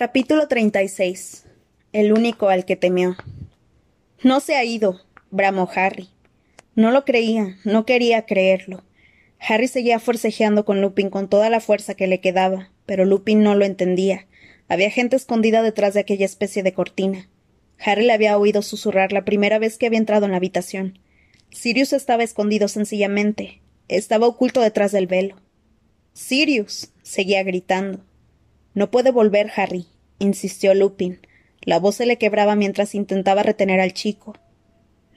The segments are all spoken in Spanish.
Capítulo 36. El único al que temió. No se ha ido, bramó Harry. No lo creía, no quería creerlo. Harry seguía forcejeando con Lupin con toda la fuerza que le quedaba, pero Lupin no lo entendía. Había gente escondida detrás de aquella especie de cortina. Harry le había oído susurrar la primera vez que había entrado en la habitación. Sirius estaba escondido sencillamente. Estaba oculto detrás del velo. Sirius. seguía gritando. No puede volver, Harry, insistió Lupin. La voz se le quebraba mientras intentaba retener al chico.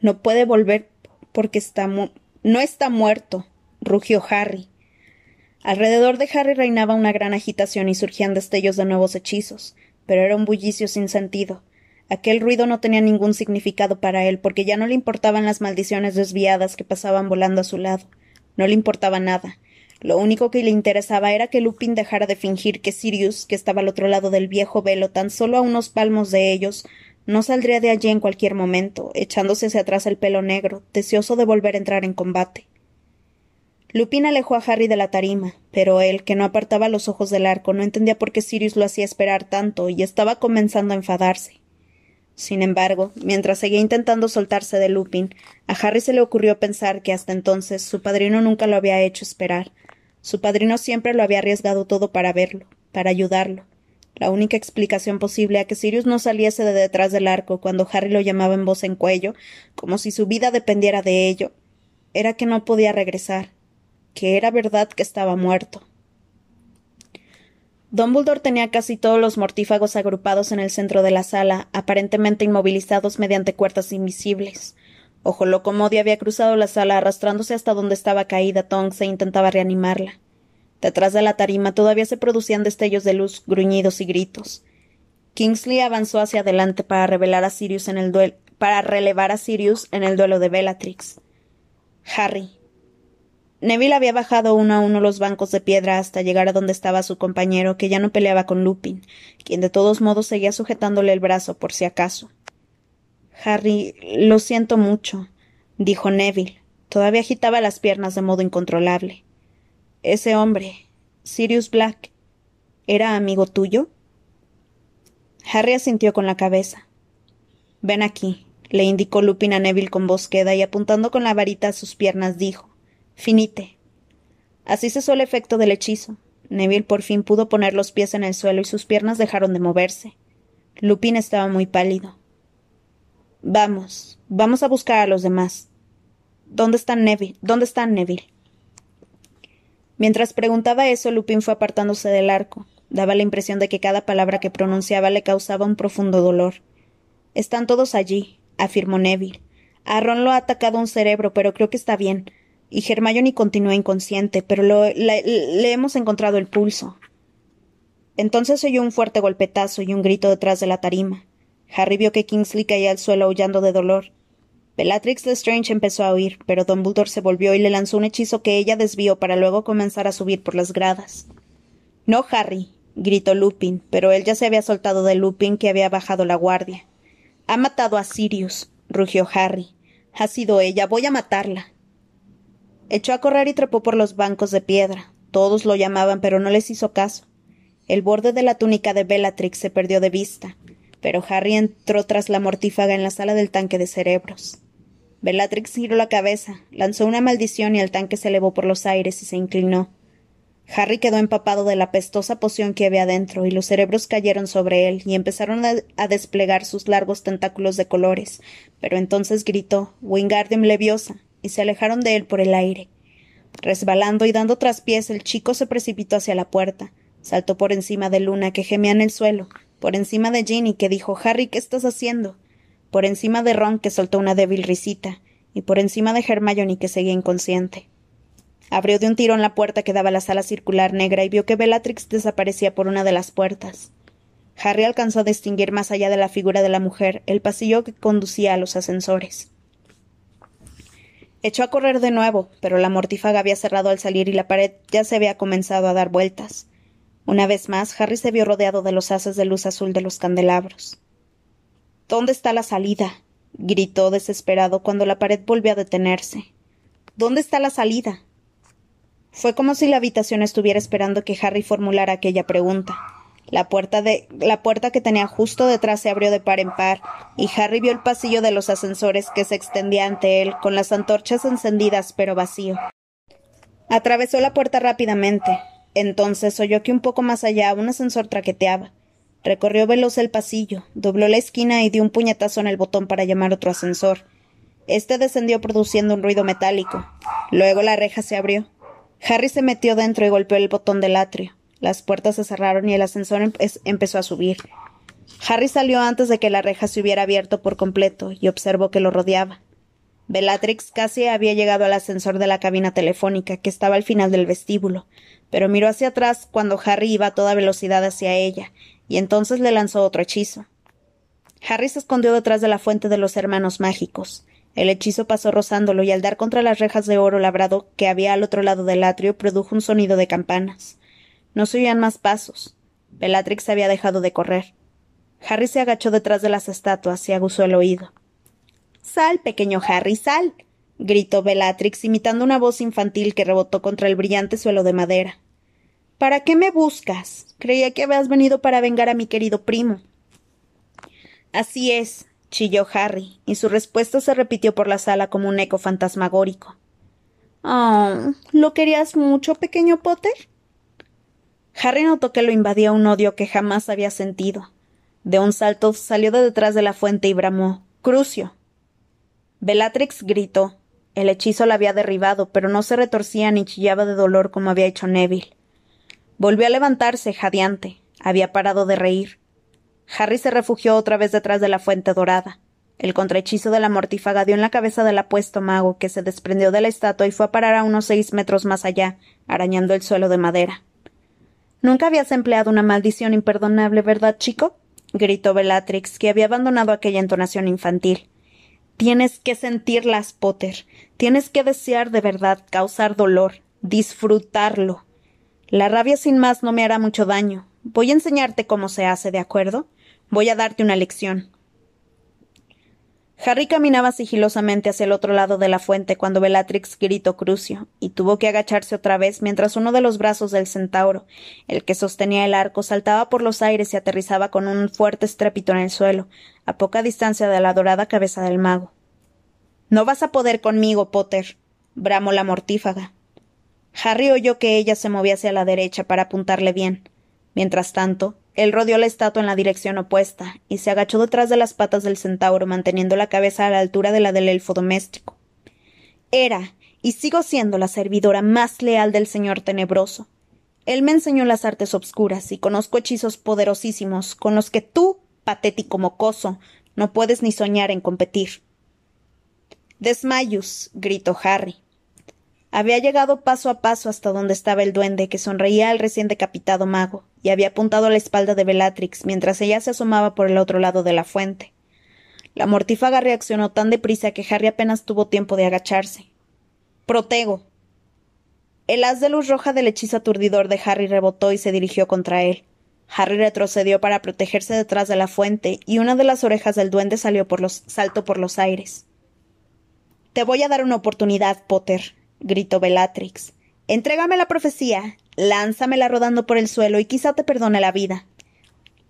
No puede volver porque está no está muerto, rugió Harry. Alrededor de Harry reinaba una gran agitación y surgían destellos de nuevos hechizos, pero era un bullicio sin sentido. Aquel ruido no tenía ningún significado para él, porque ya no le importaban las maldiciones desviadas que pasaban volando a su lado. No le importaba nada. Lo único que le interesaba era que Lupin dejara de fingir que Sirius, que estaba al otro lado del viejo velo, tan solo a unos palmos de ellos, no saldría de allí en cualquier momento, echándose hacia atrás el pelo negro, deseoso de volver a entrar en combate. Lupin alejó a Harry de la tarima, pero él, que no apartaba los ojos del arco, no entendía por qué Sirius lo hacía esperar tanto y estaba comenzando a enfadarse. Sin embargo, mientras seguía intentando soltarse de Lupin, a Harry se le ocurrió pensar que hasta entonces su padrino nunca lo había hecho esperar, su padrino siempre lo había arriesgado todo para verlo, para ayudarlo. La única explicación posible a que Sirius no saliese de detrás del arco cuando Harry lo llamaba en voz en cuello, como si su vida dependiera de ello, era que no podía regresar, que era verdad que estaba muerto. Dumbledore tenía casi todos los mortífagos agrupados en el centro de la sala, aparentemente inmovilizados mediante cuerdas invisibles. Ojo Locomodia había cruzado la sala arrastrándose hasta donde estaba caída Tonks e intentaba reanimarla. Detrás de la tarima todavía se producían destellos de luz, gruñidos y gritos. Kingsley avanzó hacia adelante para revelar a Sirius en el duelo para relevar a Sirius en el duelo de Bellatrix. Harry. Neville había bajado uno a uno los bancos de piedra hasta llegar a donde estaba su compañero, que ya no peleaba con Lupin, quien de todos modos seguía sujetándole el brazo por si acaso. Harry, lo siento mucho, dijo Neville. Todavía agitaba las piernas de modo incontrolable. Ese hombre, Sirius Black, ¿era amigo tuyo? Harry asintió con la cabeza. Ven aquí, le indicó Lupin a Neville con voz queda y apuntando con la varita a sus piernas dijo Finite. Así cesó el efecto del hechizo. Neville por fin pudo poner los pies en el suelo y sus piernas dejaron de moverse. Lupin estaba muy pálido. Vamos, vamos a buscar a los demás. ¿Dónde están Neville? ¿Dónde están Neville? Mientras preguntaba eso, Lupin fue apartándose del arco. Daba la impresión de que cada palabra que pronunciaba le causaba un profundo dolor. Están todos allí, afirmó Neville. A Ron lo ha atacado un cerebro, pero creo que está bien. Y Hermione continúa inconsciente, pero le hemos encontrado el pulso. Entonces oyó un fuerte golpetazo y un grito detrás de la tarima. Harry vio que Kingsley caía al suelo aullando de dolor. Bellatrix Lestrange empezó a huir, pero Dumbledore se volvió y le lanzó un hechizo que ella desvió para luego comenzar a subir por las gradas. No, Harry, gritó Lupin, pero él ya se había soltado de Lupin que había bajado la guardia. Ha matado a Sirius, rugió Harry. Ha sido ella, voy a matarla. Echó a correr y trepó por los bancos de piedra. Todos lo llamaban, pero no les hizo caso. El borde de la túnica de Bellatrix se perdió de vista pero Harry entró tras la mortífaga en la sala del tanque de cerebros. Bellatrix giró la cabeza, lanzó una maldición y el tanque se elevó por los aires y se inclinó. Harry quedó empapado de la pestosa poción que había dentro, y los cerebros cayeron sobre él y empezaron a, desplegar sus largos tentáculos de colores, pero entonces gritó Wingardium Leviosa, y se alejaron de él por el aire. Resbalando y dando traspiés, el chico se precipitó hacia la puerta, saltó por encima de Luna, que gemía en el suelo, por encima de Ginny, que dijo Harry, ¿qué estás haciendo? por encima de Ron, que soltó una débil risita, y por encima de Hermione, que seguía inconsciente. Abrió de un tirón la puerta que daba a la sala circular negra y vio que Bellatrix desaparecía por una de las puertas. Harry alcanzó a distinguir más allá de la figura de la mujer el pasillo que conducía a los ascensores. Echó a correr de nuevo, pero la mortífaga había cerrado al salir y la pared ya se había comenzado a dar vueltas. Una vez más, Harry se vio rodeado de los haces de luz azul de los candelabros. ¿Dónde está la salida? gritó desesperado cuando la pared volvió a detenerse. ¿Dónde está la salida? Fue como si la habitación estuviera esperando que Harry formulara aquella pregunta. La puerta, de, la puerta que tenía justo detrás se abrió de par en par, y Harry vio el pasillo de los ascensores que se extendía ante él, con las antorchas encendidas pero vacío. Atravesó la puerta rápidamente. Entonces oyó que un poco más allá un ascensor traqueteaba. Recorrió veloz el pasillo, dobló la esquina y dio un puñetazo en el botón para llamar otro ascensor. Este descendió produciendo un ruido metálico. Luego la reja se abrió. Harry se metió dentro y golpeó el botón del atrio. Las puertas se cerraron y el ascensor empezó a subir. Harry salió antes de que la reja se hubiera abierto por completo y observó que lo rodeaba. Bellatrix casi había llegado al ascensor de la cabina telefónica, que estaba al final del vestíbulo, pero miró hacia atrás cuando Harry iba a toda velocidad hacia ella, y entonces le lanzó otro hechizo. Harry se escondió detrás de la fuente de los hermanos mágicos. El hechizo pasó rozándolo y al dar contra las rejas de oro labrado que había al otro lado del atrio produjo un sonido de campanas. No se oían más pasos. Bellatrix había dejado de correr. Harry se agachó detrás de las estatuas y aguzó el oído. Sal, pequeño Harry, sal. gritó Bellatrix, imitando una voz infantil que rebotó contra el brillante suelo de madera. ¿Para qué me buscas? Creía que habías venido para vengar a mi querido primo. Así es, chilló Harry, y su respuesta se repitió por la sala como un eco fantasmagórico. Oh, ¿lo querías mucho, pequeño Potter? Harry notó que lo invadía un odio que jamás había sentido. De un salto salió de detrás de la fuente y bramó Crucio. Bellatrix gritó. El hechizo la había derribado, pero no se retorcía ni chillaba de dolor como había hecho Neville. Volvió a levantarse, jadeante. Había parado de reír. Harry se refugió otra vez detrás de la fuente dorada. El contrahechizo de la mortífaga dio en la cabeza del apuesto mago, que se desprendió de la estatua y fue a parar a unos seis metros más allá, arañando el suelo de madera. Nunca habías empleado una maldición imperdonable, ¿verdad, chico? gritó Bellatrix, que había abandonado aquella entonación infantil. Tienes que sentirlas, Potter. Tienes que desear de verdad, causar dolor, disfrutarlo. La rabia sin más no me hará mucho daño. Voy a enseñarte cómo se hace, ¿de acuerdo? Voy a darte una lección. Harry caminaba sigilosamente hacia el otro lado de la fuente cuando Bellatrix gritó Crucio, y tuvo que agacharse otra vez mientras uno de los brazos del centauro, el que sostenía el arco, saltaba por los aires y aterrizaba con un fuerte estrépito en el suelo, a poca distancia de la dorada cabeza del mago. No vas a poder conmigo, Potter, bramó la mortífaga. Harry oyó que ella se movía hacia la derecha para apuntarle bien. Mientras tanto, él rodeó la estatua en la dirección opuesta y se agachó detrás de las patas del centauro, manteniendo la cabeza a la altura de la del elfo doméstico. Era, y sigo siendo la servidora más leal del señor tenebroso. Él me enseñó las artes obscuras y conozco hechizos poderosísimos con los que tú, patético mocoso, no puedes ni soñar en competir. Desmayus, gritó Harry. Había llegado paso a paso hasta donde estaba el duende, que sonreía al recién decapitado mago, y había apuntado la espalda de Bellatrix mientras ella se asomaba por el otro lado de la fuente. La mortífaga reaccionó tan deprisa que Harry apenas tuvo tiempo de agacharse. Protego. El haz de luz roja del hechizo aturdidor de Harry rebotó y se dirigió contra él. Harry retrocedió para protegerse detrás de la fuente, y una de las orejas del duende salió por los, saltó por los aires. Te voy a dar una oportunidad, Potter, gritó Bellatrix. Entrégame la profecía, lánzamela rodando por el suelo y quizá te perdone la vida.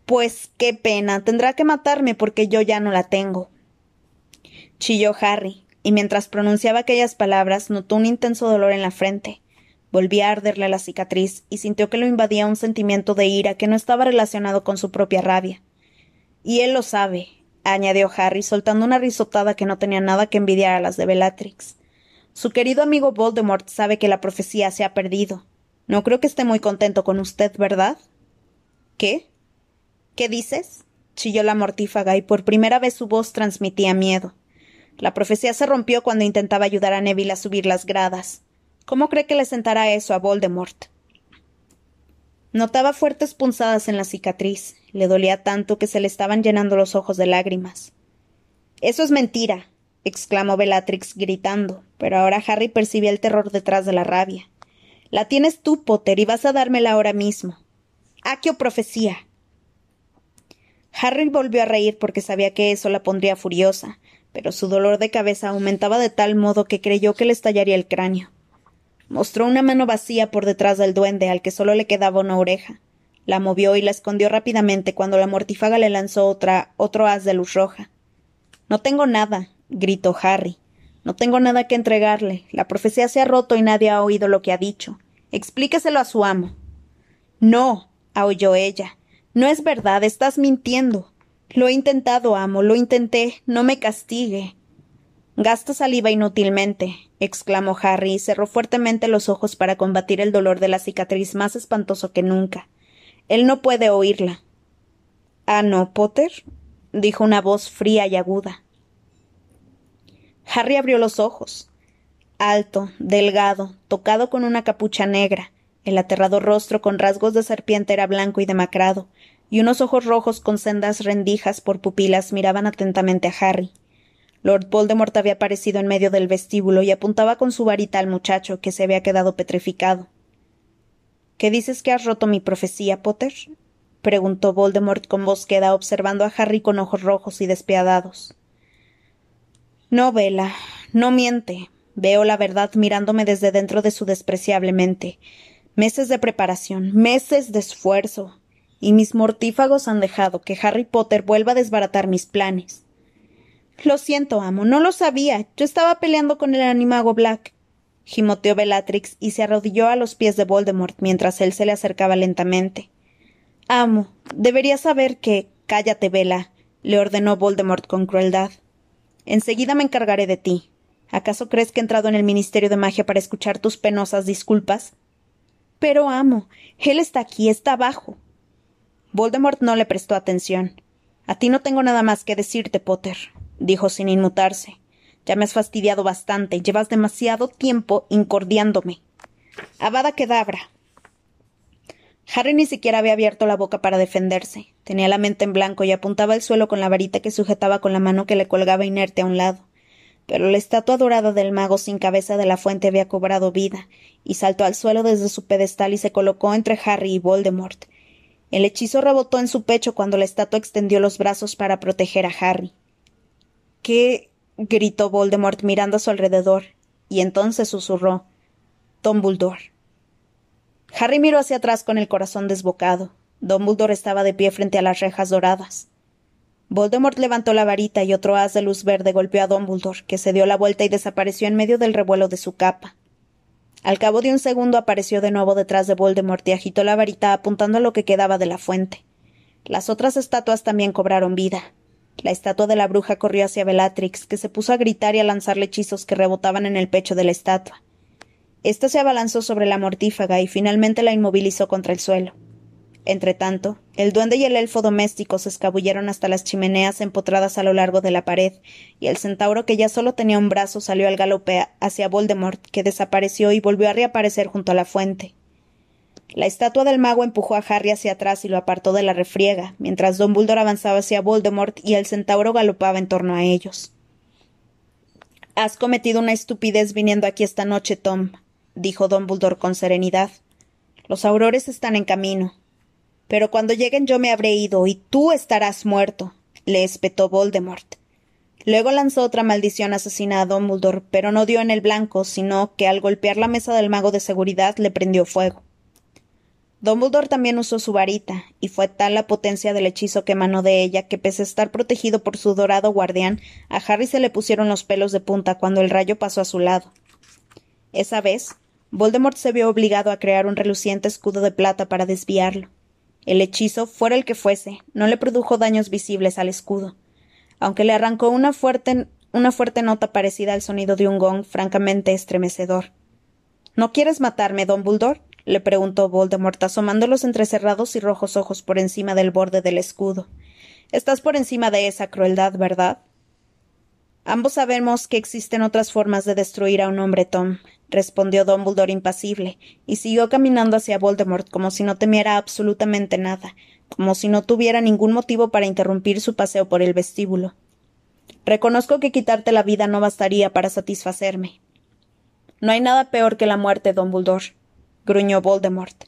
Pues qué pena, tendrá que matarme porque yo ya no la tengo. Chilló Harry, y mientras pronunciaba aquellas palabras notó un intenso dolor en la frente. Volvía a arderle la cicatriz y sintió que lo invadía un sentimiento de ira que no estaba relacionado con su propia rabia. Y él lo sabe, añadió Harry, soltando una risotada que no tenía nada que envidiar a las de Bellatrix. Su querido amigo Voldemort sabe que la profecía se ha perdido. No creo que esté muy contento con usted, ¿verdad? ¿Qué? ¿Qué dices? chilló la mortífaga y por primera vez su voz transmitía miedo. La profecía se rompió cuando intentaba ayudar a Neville a subir las gradas. ¿Cómo cree que le sentará eso a Voldemort? Notaba fuertes punzadas en la cicatriz. Le dolía tanto que se le estaban llenando los ojos de lágrimas. Eso es mentira, exclamó Bellatrix gritando, pero ahora Harry percibía el terror detrás de la rabia. La tienes tú, Potter, y vas a dármela ahora mismo. Aquio profecía. Harry volvió a reír porque sabía que eso la pondría furiosa, pero su dolor de cabeza aumentaba de tal modo que creyó que le estallaría el cráneo. Mostró una mano vacía por detrás del duende al que solo le quedaba una oreja. La movió y la escondió rápidamente cuando la mortífaga le lanzó otra, otro haz de luz roja. No tengo nada, gritó Harry. No tengo nada que entregarle. La profecía se ha roto y nadie ha oído lo que ha dicho. Explíqueselo a su amo. No, aulló ella. No es verdad, estás mintiendo. Lo he intentado, amo, lo intenté. No me castigue. Gasta saliva inútilmente, exclamó Harry y cerró fuertemente los ojos para combatir el dolor de la cicatriz más espantoso que nunca. Él no puede oírla. Ah, no, Potter, dijo una voz fría y aguda. Harry abrió los ojos. Alto, delgado, tocado con una capucha negra, el aterrador rostro con rasgos de serpiente era blanco y demacrado, y unos ojos rojos con sendas rendijas por pupilas miraban atentamente a Harry. Lord Voldemort había aparecido en medio del vestíbulo y apuntaba con su varita al muchacho, que se había quedado petrificado. ¿Qué dices que has roto mi profecía, Potter? preguntó Voldemort con voz queda, observando a Harry con ojos rojos y despiadados. No, Vela, no miente. Veo la verdad mirándome desde dentro de su despreciable mente. Meses de preparación, meses de esfuerzo. Y mis mortífagos han dejado que Harry Potter vuelva a desbaratar mis planes. Lo siento, amo, no lo sabía. Yo estaba peleando con el animago Black. Gimoteó Bellatrix y se arrodilló a los pies de Voldemort mientras él se le acercaba lentamente. Amo, deberías saber que. Cállate, Bella, le ordenó Voldemort con crueldad. Enseguida me encargaré de ti. ¿Acaso crees que he entrado en el Ministerio de Magia para escuchar tus penosas disculpas? Pero, amo, él está aquí, está abajo. Voldemort no le prestó atención. A ti no tengo nada más que decirte, Potter dijo sin inmutarse. Ya me has fastidiado bastante. Llevas demasiado tiempo incordiándome. Avada Kedavra. Harry ni siquiera había abierto la boca para defenderse. Tenía la mente en blanco y apuntaba al suelo con la varita que sujetaba con la mano que le colgaba inerte a un lado. Pero la estatua dorada del mago sin cabeza de la fuente había cobrado vida, y saltó al suelo desde su pedestal y se colocó entre Harry y Voldemort. El hechizo rebotó en su pecho cuando la estatua extendió los brazos para proteger a Harry. ¿Qué? gritó Voldemort mirando a su alrededor, y entonces susurró Dumbledore. Harry miró hacia atrás con el corazón desbocado. Dumbledore estaba de pie frente a las rejas doradas. Voldemort levantó la varita y otro haz de luz verde golpeó a Dumbledore, que se dio la vuelta y desapareció en medio del revuelo de su capa. Al cabo de un segundo apareció de nuevo detrás de Voldemort y agitó la varita apuntando a lo que quedaba de la fuente. Las otras estatuas también cobraron vida. La estatua de la bruja corrió hacia Bellatrix, que se puso a gritar y a lanzarle hechizos que rebotaban en el pecho de la estatua. Esta se abalanzó sobre la mortífaga y finalmente la inmovilizó contra el suelo. Entretanto, el duende y el elfo doméstico se escabulleron hasta las chimeneas empotradas a lo largo de la pared, y el centauro que ya solo tenía un brazo salió al galope hacia Voldemort, que desapareció y volvió a reaparecer junto a la fuente. La estatua del mago empujó a Harry hacia atrás y lo apartó de la refriega, mientras Dumbledore avanzaba hacia Voldemort y el centauro galopaba en torno a ellos. Has cometido una estupidez viniendo aquí esta noche, Tom, dijo Dumbledore con serenidad. Los aurores están en camino. Pero cuando lleguen yo me habré ido y tú estarás muerto, le espetó Voldemort. Luego lanzó otra maldición asesina a Dumbledore, pero no dio en el blanco, sino que al golpear la mesa del mago de seguridad le prendió fuego. Dumbledore también usó su varita, y fue tal la potencia del hechizo que emanó de ella que, pese a estar protegido por su dorado guardián, a Harry se le pusieron los pelos de punta cuando el rayo pasó a su lado. Esa vez, Voldemort se vio obligado a crear un reluciente escudo de plata para desviarlo. El hechizo, fuera el que fuese, no le produjo daños visibles al escudo, aunque le arrancó una fuerte, una fuerte nota parecida al sonido de un gong francamente estremecedor. ¿No quieres matarme, Dumbledore? le preguntó Voldemort, asomando los entrecerrados y rojos ojos por encima del borde del escudo. Estás por encima de esa crueldad, ¿verdad? Ambos sabemos que existen otras formas de destruir a un hombre, Tom, respondió Dumbledore impasible, y siguió caminando hacia Voldemort como si no temiera absolutamente nada, como si no tuviera ningún motivo para interrumpir su paseo por el vestíbulo. Reconozco que quitarte la vida no bastaría para satisfacerme. No hay nada peor que la muerte, Dumbledore gruñó Voldemort.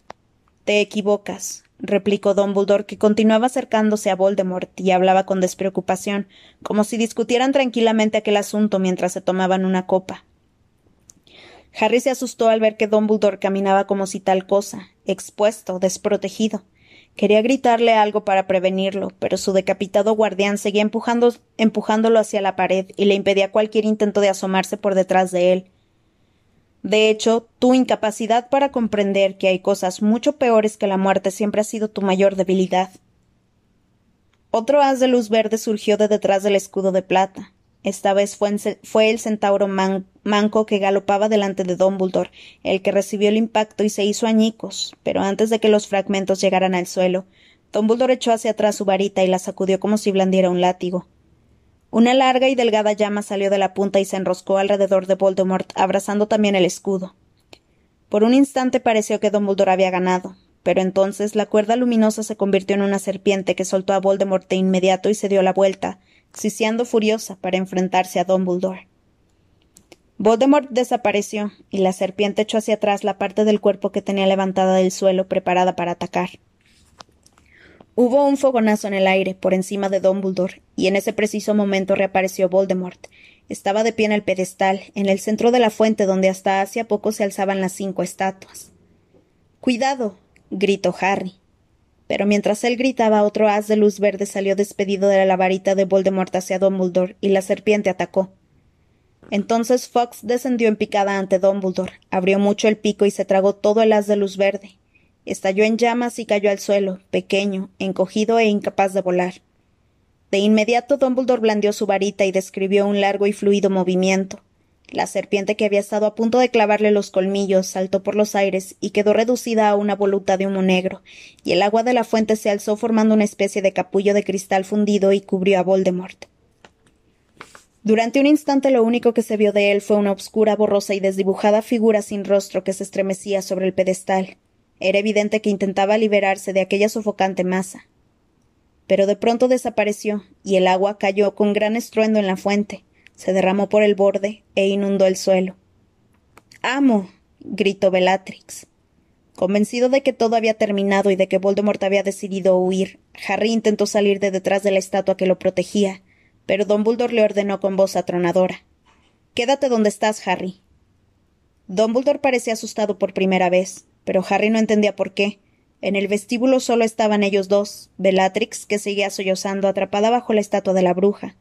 Te equivocas, replicó Dumbledore, que continuaba acercándose a Voldemort y hablaba con despreocupación, como si discutieran tranquilamente aquel asunto mientras se tomaban una copa. Harry se asustó al ver que Dumbledore caminaba como si tal cosa, expuesto, desprotegido. Quería gritarle algo para prevenirlo, pero su decapitado guardián seguía empujándolo hacia la pared y le impedía cualquier intento de asomarse por detrás de él. De hecho, tu incapacidad para comprender que hay cosas mucho peores que la muerte siempre ha sido tu mayor debilidad. Otro haz de luz verde surgió de detrás del escudo de plata. Esta vez fue, el centauro manco que galopaba delante de Dumbledore, el que recibió el impacto y se hizo añicos, pero antes de que los fragmentos llegaran al suelo, Dumbledore echó hacia atrás su varita y la sacudió como si blandiera un látigo. Una larga y delgada llama salió de la punta y se enroscó alrededor de Voldemort, abrazando también el escudo. Por un instante pareció que Dumbledore había ganado, pero entonces la cuerda luminosa se convirtió en una serpiente que soltó a Voldemort de inmediato y se dio la vuelta, siseando furiosa para enfrentarse a Dumbledore. Voldemort desapareció y la serpiente echó hacia atrás la parte del cuerpo que tenía levantada del suelo preparada para atacar. Hubo un fogonazo en el aire por encima de Dumbledore y en ese preciso momento reapareció Voldemort. Estaba de pie en el pedestal, en el centro de la fuente donde hasta hacía poco se alzaban las cinco estatuas. Cuidado. gritó Harry pero mientras él gritaba otro haz de luz verde salió despedido de la varita de Voldemort hacia Dumbledore y la serpiente atacó. Entonces Fox descendió en picada ante Dumbledore, abrió mucho el pico y se tragó todo el haz de luz verde. Estalló en llamas y cayó al suelo, pequeño, encogido e incapaz de volar. De inmediato Dumbledore blandió su varita y describió un largo y fluido movimiento. La serpiente que había estado a punto de clavarle los colmillos saltó por los aires y quedó reducida a una voluta de humo negro, y el agua de la fuente se alzó formando una especie de capullo de cristal fundido y cubrió a Voldemort. Durante un instante lo único que se vio de él fue una obscura, borrosa y desdibujada figura sin rostro que se estremecía sobre el pedestal. Era evidente que intentaba liberarse de aquella sofocante masa. Pero de pronto desapareció, y el agua cayó con gran estruendo en la fuente se derramó por el borde e inundó el suelo. Amo. gritó Bellatrix. Convencido de que todo había terminado y de que Voldemort había decidido huir, Harry intentó salir de detrás de la estatua que lo protegía, pero Dumbledore le ordenó con voz atronadora. Quédate donde estás, Harry. Dumbledore parecía asustado por primera vez, pero Harry no entendía por qué. En el vestíbulo solo estaban ellos dos, Bellatrix, que seguía sollozando atrapada bajo la estatua de la bruja,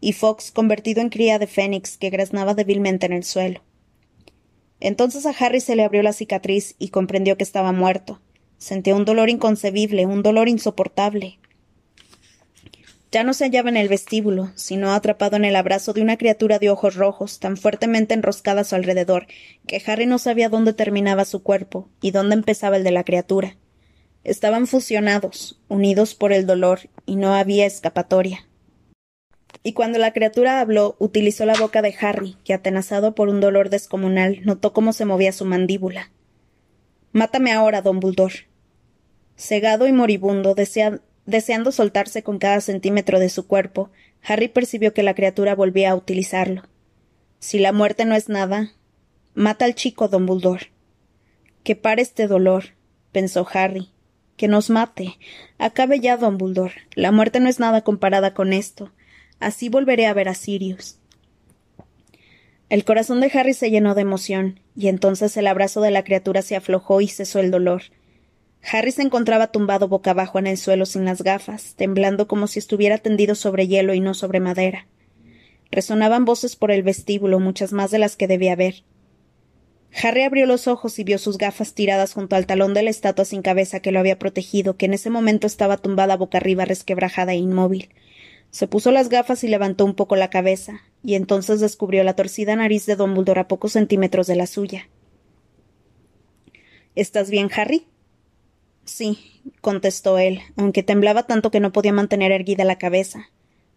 y Fox convertido en cría de fénix que graznaba débilmente en el suelo. Entonces a Harry se le abrió la cicatriz y comprendió que estaba muerto. Sentía un dolor inconcebible, un dolor insoportable. Ya no se hallaba en el vestíbulo, sino atrapado en el abrazo de una criatura de ojos rojos, tan fuertemente enroscada a su alrededor, que Harry no sabía dónde terminaba su cuerpo y dónde empezaba el de la criatura. Estaban fusionados, unidos por el dolor, y no había escapatoria y cuando la criatura habló utilizó la boca de Harry, que atenazado por un dolor descomunal notó cómo se movía su mandíbula. Mátame ahora, don Buldor. Cegado y moribundo, deseando soltarse con cada centímetro de su cuerpo, Harry percibió que la criatura volvía a utilizarlo. Si la muerte no es nada, mata al chico, don Buldor. Que pare este dolor, pensó Harry. Que nos mate. Acabe ya, don Buldor. La muerte no es nada comparada con esto. Así volveré a ver a Sirius. El corazón de Harry se llenó de emoción, y entonces el abrazo de la criatura se aflojó y cesó el dolor. Harry se encontraba tumbado boca abajo en el suelo sin las gafas, temblando como si estuviera tendido sobre hielo y no sobre madera. Resonaban voces por el vestíbulo, muchas más de las que debía ver. Harry abrió los ojos y vio sus gafas tiradas junto al talón de la estatua sin cabeza que lo había protegido, que en ese momento estaba tumbada boca arriba, resquebrajada e inmóvil. Se puso las gafas y levantó un poco la cabeza, y entonces descubrió la torcida nariz de Dumbledore a pocos centímetros de la suya. ¿Estás bien, Harry? Sí, contestó él, aunque temblaba tanto que no podía mantener erguida la cabeza.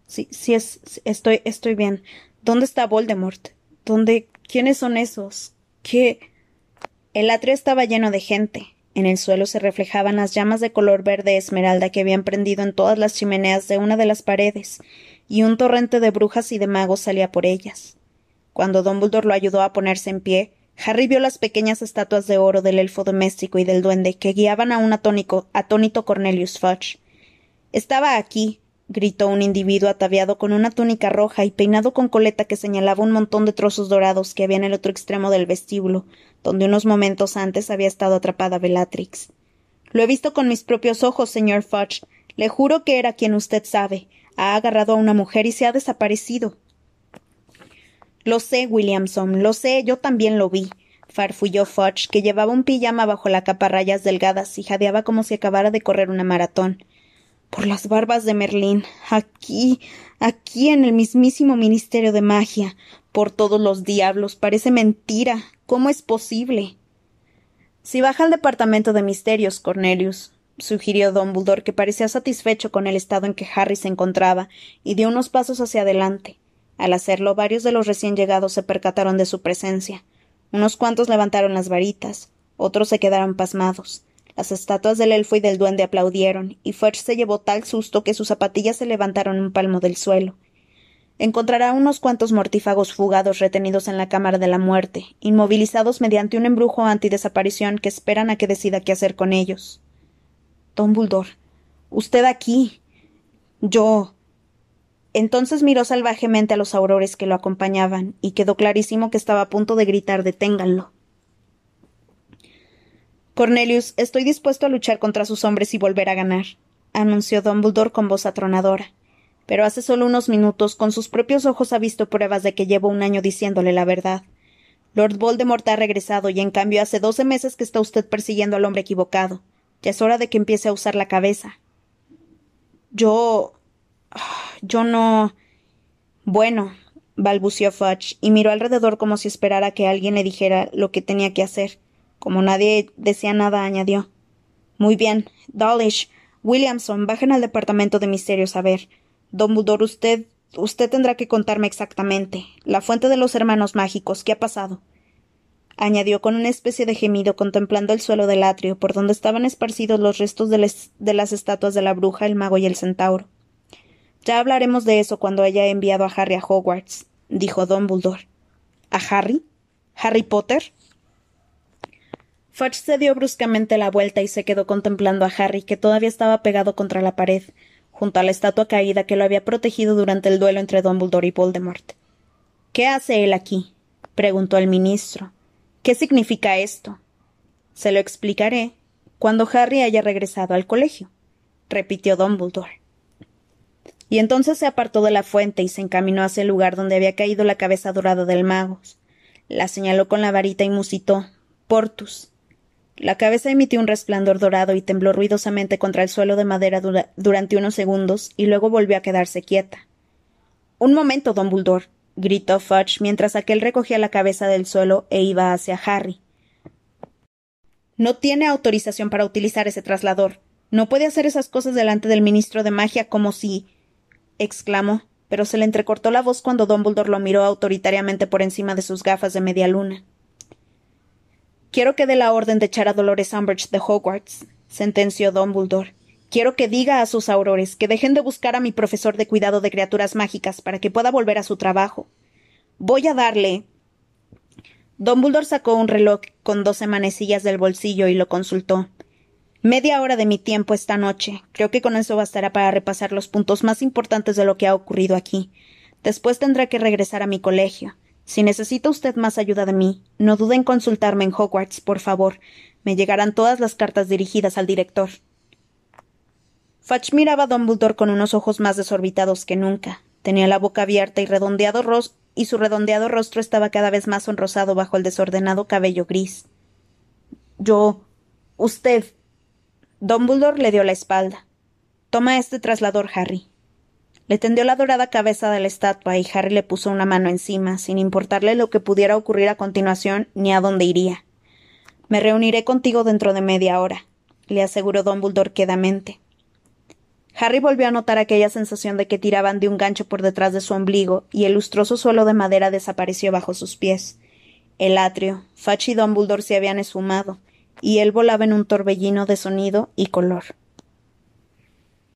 Sí, sí, es, estoy, estoy bien. ¿Dónde está Voldemort? ¿Dónde? ¿Quiénes son esos? ¿Qué? El atrio estaba lleno de gente. En el suelo se reflejaban las llamas de color verde esmeralda que habían prendido en todas las chimeneas de una de las paredes, y un torrente de brujas y de magos salía por ellas. Cuando Dumbledore lo ayudó a ponerse en pie, Harry vio las pequeñas estatuas de oro del elfo doméstico y del duende que guiaban a un atónico, atónito Cornelius Fudge. Estaba aquí, gritó un individuo ataviado con una túnica roja y peinado con coleta que señalaba un montón de trozos dorados que había en el otro extremo del vestíbulo, donde unos momentos antes había estado atrapada Bellatrix. Lo he visto con mis propios ojos, señor Fudge. Le juro que era quien usted sabe. Ha agarrado a una mujer y se ha desaparecido. Lo sé, Williamson, lo sé, yo también lo vi, farfulló Fudge, que llevaba un pijama bajo la capa rayas delgadas y jadeaba como si acabara de correr una maratón. Por las barbas de Merlín, aquí, aquí en el mismísimo Ministerio de Magia, por todos los diablos, parece mentira. ¿Cómo es posible? Si baja al departamento de misterios, Cornelius, sugirió Dumbledore, que parecía satisfecho con el estado en que Harry se encontraba, y dio unos pasos hacia adelante. Al hacerlo, varios de los recién llegados se percataron de su presencia. Unos cuantos levantaron las varitas, otros se quedaron pasmados. Las estatuas del elfo y del duende aplaudieron, y Fudge se llevó tal susto que sus zapatillas se levantaron un palmo del suelo. Encontrará unos cuantos mortífagos fugados retenidos en la cámara de la muerte, inmovilizados mediante un embrujo antidesaparición que esperan a que decida qué hacer con ellos. Don Buldor, usted aquí. Yo. Entonces miró salvajemente a los aurores que lo acompañaban, y quedó clarísimo que estaba a punto de gritar deténganlo. Cornelius, estoy dispuesto a luchar contra sus hombres y volver a ganar, anunció Dumbledore con voz atronadora pero hace solo unos minutos con sus propios ojos ha visto pruebas de que llevo un año diciéndole la verdad. Lord Voldemort ha regresado y en cambio hace doce meses que está usted persiguiendo al hombre equivocado. Ya es hora de que empiece a usar la cabeza. Yo. Yo no. Bueno, balbució Fudge, y miró alrededor como si esperara que alguien le dijera lo que tenía que hacer. Como nadie decía nada, añadió. Muy bien. Dawlish, Williamson, bajen al departamento de misterios a ver. Dumbledore, usted. usted tendrá que contarme exactamente. La fuente de los hermanos mágicos. ¿Qué ha pasado? añadió con una especie de gemido contemplando el suelo del atrio, por donde estaban esparcidos los restos de, las estatuas de la bruja, el mago y el centauro. Ya hablaremos de eso cuando haya enviado a Harry a Hogwarts, dijo Dumbledore. ¿A Harry? ¿Harry Potter? Fudge se dio bruscamente la vuelta y se quedó contemplando a Harry, que todavía estaba pegado contra la pared, junto a la estatua caída que lo había protegido durante el duelo entre Dumbledore y Voldemort. ¿Qué hace él aquí? preguntó el ministro. ¿Qué significa esto? Se lo explicaré cuando Harry haya regresado al colegio, repitió Dumbledore. Y entonces se apartó de la fuente y se encaminó hacia el lugar donde había caído la cabeza dorada del mago. La señaló con la varita y musitó Portus. La cabeza emitió un resplandor dorado y tembló ruidosamente contra el suelo de madera durante unos segundos y luego volvió a quedarse quieta. Un momento, don Buldor, gritó Fudge mientras aquel recogía la cabeza del suelo e iba hacia Harry. No tiene autorización para utilizar ese traslador. No puede hacer esas cosas delante del ministro de magia como si. Exclamó, pero se le entrecortó la voz cuando Dumbledore lo miró autoritariamente por encima de sus gafas de media luna. Quiero que dé la orden de echar a Dolores Umbridge de Hogwarts, sentenció Dumbledore. Quiero que diga a sus aurores que dejen de buscar a mi profesor de cuidado de criaturas mágicas para que pueda volver a su trabajo. Voy a darle. Dumbledore sacó un reloj con doce manecillas del bolsillo y lo consultó. Media hora de mi tiempo esta noche. Creo que con eso bastará para repasar los puntos más importantes de lo que ha ocurrido aquí. Después tendré que regresar a mi colegio. Si necesita usted más ayuda de mí, no dude en consultarme en Hogwarts, por favor. Me llegarán todas las cartas dirigidas al director. Fudge miraba a Dumbledore con unos ojos más desorbitados que nunca. Tenía la boca abierta y redondeado y su redondeado rostro estaba cada vez más sonrosado bajo el desordenado cabello gris. Yo. usted. Dumbledore le dio la espalda. Toma este traslador, Harry. Le tendió la dorada cabeza de la estatua y Harry le puso una mano encima, sin importarle lo que pudiera ocurrir a continuación ni a dónde iría. Me reuniré contigo dentro de media hora, le aseguró Dumbledore quedamente. Harry volvió a notar aquella sensación de que tiraban de un gancho por detrás de su ombligo y el lustroso suelo de madera desapareció bajo sus pies. El atrio, Fudge y Dumbledore se habían esfumado, y él volaba en un torbellino de sonido y color.